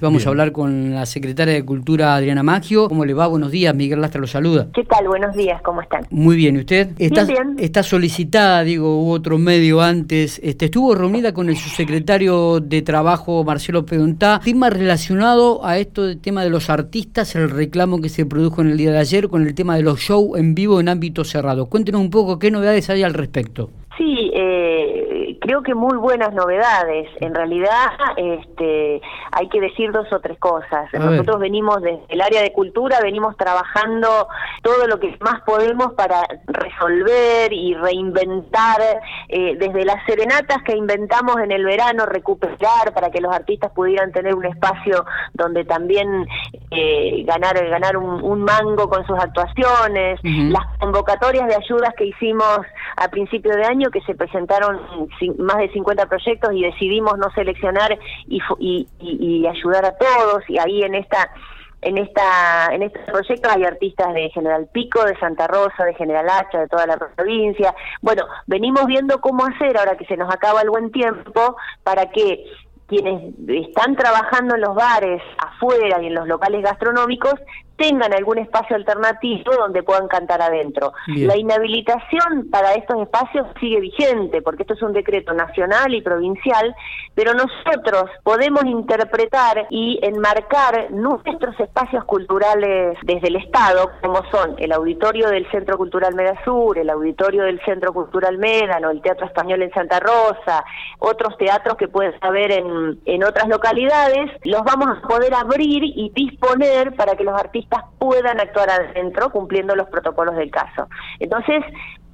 Vamos a hablar con la secretaria de Cultura, Adriana Maggio. ¿Cómo le va? Buenos días, Miguel Lastra lo saluda. ¿Qué tal? Buenos días, ¿cómo están? Muy bien, ¿y usted? Está, bien, Está solicitada, digo, hubo otro medio antes. Este, estuvo reunida con el subsecretario de Trabajo, Marcelo Pedontá. Tema relacionado a esto del tema de los artistas, el reclamo que se produjo en el día de ayer con el tema de los shows en vivo en ámbito cerrado. Cuéntenos un poco qué novedades hay al respecto. Sí, eh, creo que muy buenas novedades. En realidad, este, hay que decir dos o tres cosas. A Nosotros ver. venimos desde el área de cultura, venimos trabajando todo lo que más podemos para resolver y reinventar, eh, desde las serenatas que inventamos en el verano, recuperar para que los artistas pudieran tener un espacio donde también eh, ganar ganar un, un mango con sus actuaciones, las convocatorias de ayudas que hicimos a principio de año, que se presentaron más de 50 proyectos y decidimos no seleccionar y, y- y ayudar a todos. Y ahí en esta en esta en este proyecto hay artistas de General Pico, de Santa Rosa, de General Hacha, de toda la provincia. Bueno, venimos viendo cómo hacer ahora que se nos acaba el buen tiempo para que quienes están trabajando en los bares afuera y en los locales gastronómicos tengan algún espacio alternativo donde puedan cantar adentro. Bien. La inhabilitación para estos espacios sigue vigente porque esto es un decreto nacional y provincial, pero nosotros podemos interpretar y enmarcar nuestros espacios culturales desde el Estado, como son el auditorio del Centro Cultural Medasur, el auditorio del Centro Cultural Médano, el Teatro Español en Santa Rosa, otros teatros que pueden haber en, en otras localidades, los vamos a poder abrir y disponer para que los artistas puedan actuar adentro cumpliendo los protocolos del caso. Entonces,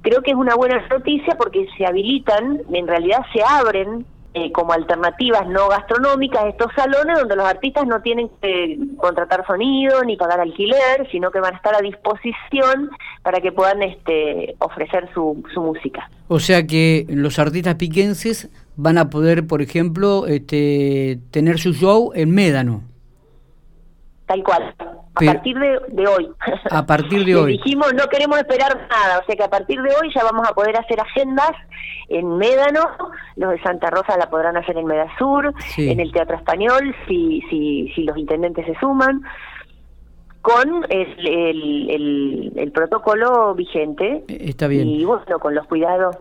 creo que es una buena noticia porque se habilitan, en realidad se abren eh, como alternativas no gastronómicas estos salones donde los artistas no tienen que contratar sonido ni pagar alquiler, sino que van a estar a disposición para que puedan este, ofrecer su, su música. O sea que los artistas piquenses van a poder, por ejemplo, este, tener su show en Médano. Tal cual. A Pero- partir de, de hoy. A partir de hoy. dijimos, no queremos esperar nada, o sea que a partir de hoy ya vamos a poder hacer agendas en Médano, los de Santa Rosa la podrán hacer en Medasur, Sí. en el Teatro Español, si, si, si los intendentes se suman, con el, el, el, el protocolo vigente Está bien. y bueno, con los cuidados.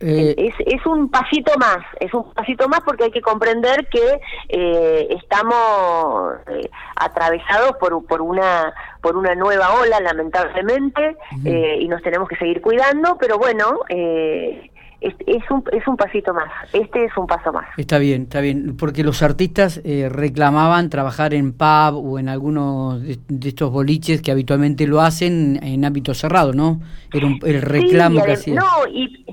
Eh, Es, es un pasito más, es un pasito más porque hay que comprender que eh, estamos eh, atravesados por, por una por una nueva ola, lamentablemente, eh, y nos tenemos que seguir cuidando, pero bueno, eh, es, es un, es un pasito más, este es un paso más. Está bien, está bien, porque los artistas eh, reclamaban trabajar en pub o en algunos de, de estos boliches que habitualmente lo hacen en ámbito cerrado, ¿no? Era un- el reclamo Sí, que hacían. No, y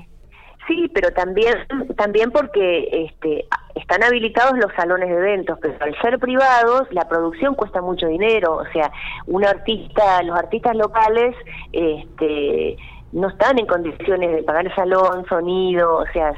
sí, pero también también porque este están habilitados los salones de eventos, pero al ser privados la producción cuesta mucho dinero, o sea, un artista, los artistas locales este no están en condiciones de pagar salón, sonido, o sea,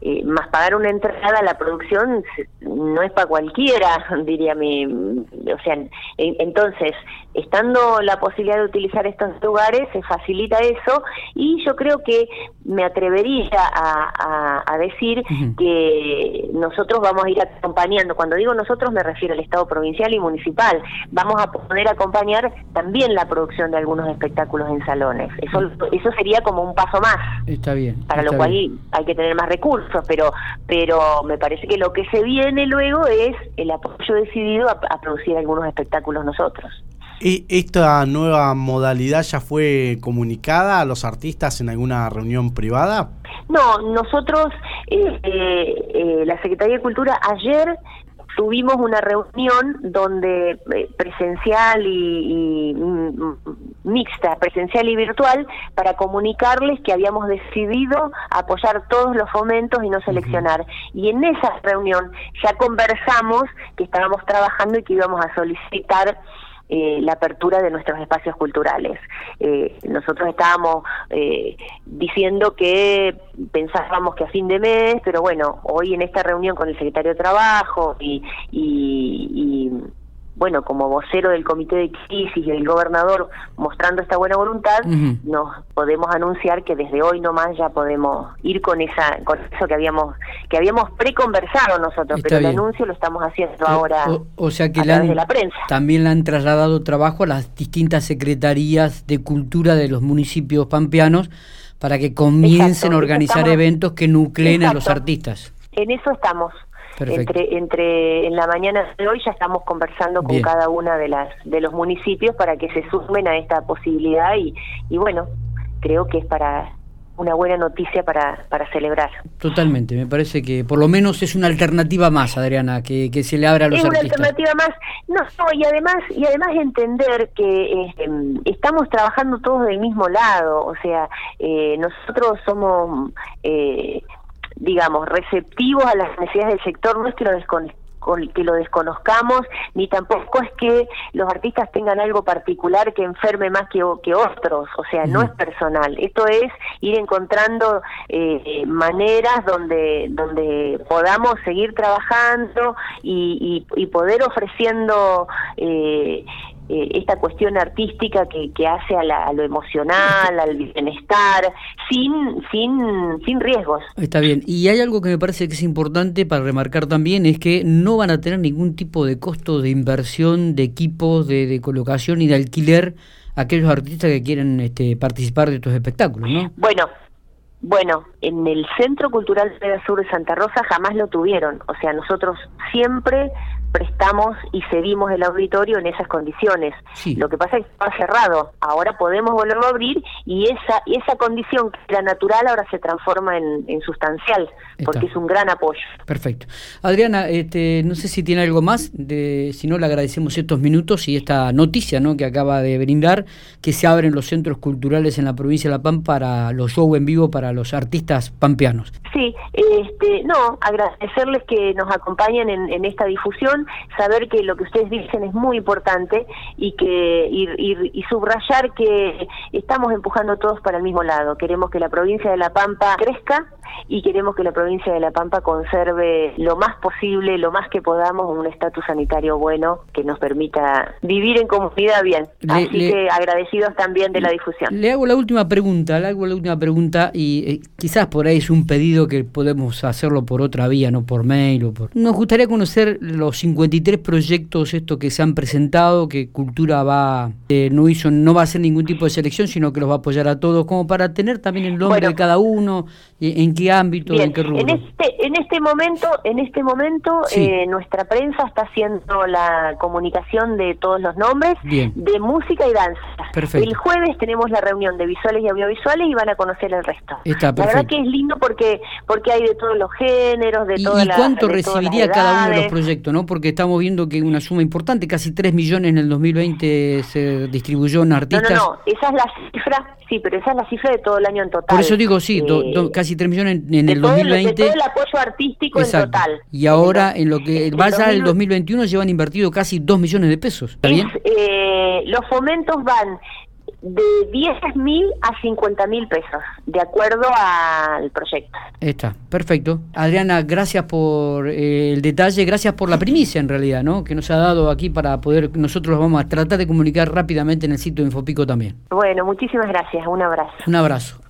eh, más pagar una entrada, la producción no es para cualquiera, diría mi, o sea, entonces, estando la posibilidad de utilizar estos lugares, se facilita eso y yo creo que me atrevería a, a- a decir que nosotros vamos a ir acompañando, cuando digo nosotros me refiero al Estado provincial y municipal, vamos a poder acompañar también la producción de algunos espectáculos en salones, eso, eso sería como un paso más Está bien. para lo cual bien. hay que tener más recursos, pero pero me parece que lo que se viene luego es el apoyo decidido a, a producir algunos espectáculos nosotros. ¿E- ¿Esta nueva modalidad ya fue comunicada a los artistas en alguna reunión privada? No, nosotros, eh, eh, eh, la Secretaría de Cultura, ayer tuvimos una reunión donde eh, presencial y, y, mm, mixta, presencial y virtual, para comunicarles que habíamos decidido apoyar todos los fomentos y no seleccionar. Y en esa reunión ya conversamos que estábamos trabajando y que íbamos a solicitar eh, la apertura de nuestros espacios culturales. Eh, nosotros estábamos eh, diciendo que pensábamos que a fin de mes, pero bueno, hoy en esta reunión con el secretario de Trabajo y, y, y bueno, como vocero del comité de crisis y del gobernador mostrando esta buena voluntad, nos podemos anunciar que desde hoy nomás ya podemos ir con esa con eso que habíamos que habíamos preconversado nosotros, pero el anuncio lo estamos haciendo ahora o, sea que a través de la prensa. También le han trasladado trabajo a las distintas secretarías de cultura de los municipios pampeanos para que comiencen a organizar eventos que nucleen a los artistas. En eso estamos. Entre, entre en la mañana de hoy ya estamos conversando con cada una de las de los municipios para que se sumen a esta posibilidad y, y bueno creo que es para una buena noticia para, para celebrar. Totalmente, me parece que por lo menos es una alternativa más, Adriana, que, que se le abra a los artistas. Es una alternativa más, no, y además y además entender que este, estamos trabajando todos del mismo lado, o sea, eh, nosotros somos, eh, digamos, receptivos a las necesidades del sector nuestro, que lo desconozcamos, ni tampoco es que los artistas tengan algo particular que enferme más que, que otros, o sea, no es personal, esto es ir encontrando eh, maneras donde, donde podamos seguir trabajando y, y, y poder ofreciendo eh, eh, esta cuestión artística que, que hace a, lo emocional, al bienestar, sin, sin, sin riesgos. Está bien. Y hay algo que me parece que es importante para remarcar también, es que no van a tener ningún tipo de costo de inversión de equipos, de, de colocación y de alquiler aquellos artistas que quieren este, participar de estos espectáculos, ¿no? Bueno, bueno, en el Centro Cultural de Sur de Santa Rosa jamás lo tuvieron. O sea, nosotros siempre prestamos y cedimos el auditorio en esas condiciones. Lo que pasa es que estaba cerrado, ahora podemos volverlo a abrir y esa esa condición que era natural ahora se transforma en, sustancial, porque es un gran apoyo. Perfecto. Adriana, este, no sé si tiene algo más, de, si no le agradecemos estos minutos y esta noticia ¿no? que acaba de brindar, que se abren los centros culturales en la provincia de La Pampa para los shows en vivo para los artistas pampeanos. Sí, este, no, agradecerles que nos acompañen en, en esta difusión saber que lo que ustedes dicen es muy importante y que y, subrayar que estamos empujando todos para el mismo lado. Queremos que la provincia de La Pampa crezca y queremos que la provincia de La Pampa conserve lo más posible, lo más que podamos, un estatus sanitario bueno que nos permita vivir en comunidad bien. Así que agradecidos también de la difusión. Le hago la última pregunta, le hago la última pregunta y eh, quizás por ahí es un pedido que podemos hacerlo por otra vía, no por mail o por... Nos gustaría conocer los 53 proyectos estos que se han presentado, que Cultura va eh, no hizo no va a hacer ningún tipo de selección, sino que los va a apoyar a todos, como para tener también el nombre de cada uno, en qué ámbito, en qué rubro. En este, en este momento, en este momento eh, nuestra prensa está haciendo la comunicación de todos los nombres de música y danza. El jueves tenemos la reunión de visuales y audiovisuales y van a conocer el resto. la verdad que es lindo porque porque hay de todos los géneros, de todas ¿Y cuánto recibiría cada uno de los proyectos, no? Porque estamos viendo que una suma importante, casi 3 millones en el 2020 se distribuyó en artistas. No, no, no, esa es la cifra, sí, pero esa es la cifra de todo el año en total. Por eso digo, sí, eh, casi 3 millones en, el 2020. de todo el apoyo artístico en total. Y ahora, en lo que vaya el 2021, llevan invertido casi 2 millones de pesos. ¿Está bien? Eh, los fomentos van de 10 mil a 50 mil pesos, de acuerdo al proyecto. Está, perfecto. Adriana, gracias por eh, el detalle, gracias por la primicia en realidad, ¿no? Que nos ha dado aquí para poder, nosotros vamos a tratar de comunicar rápidamente en el sitio de Infopico también. Bueno, muchísimas gracias, un abrazo. Un abrazo.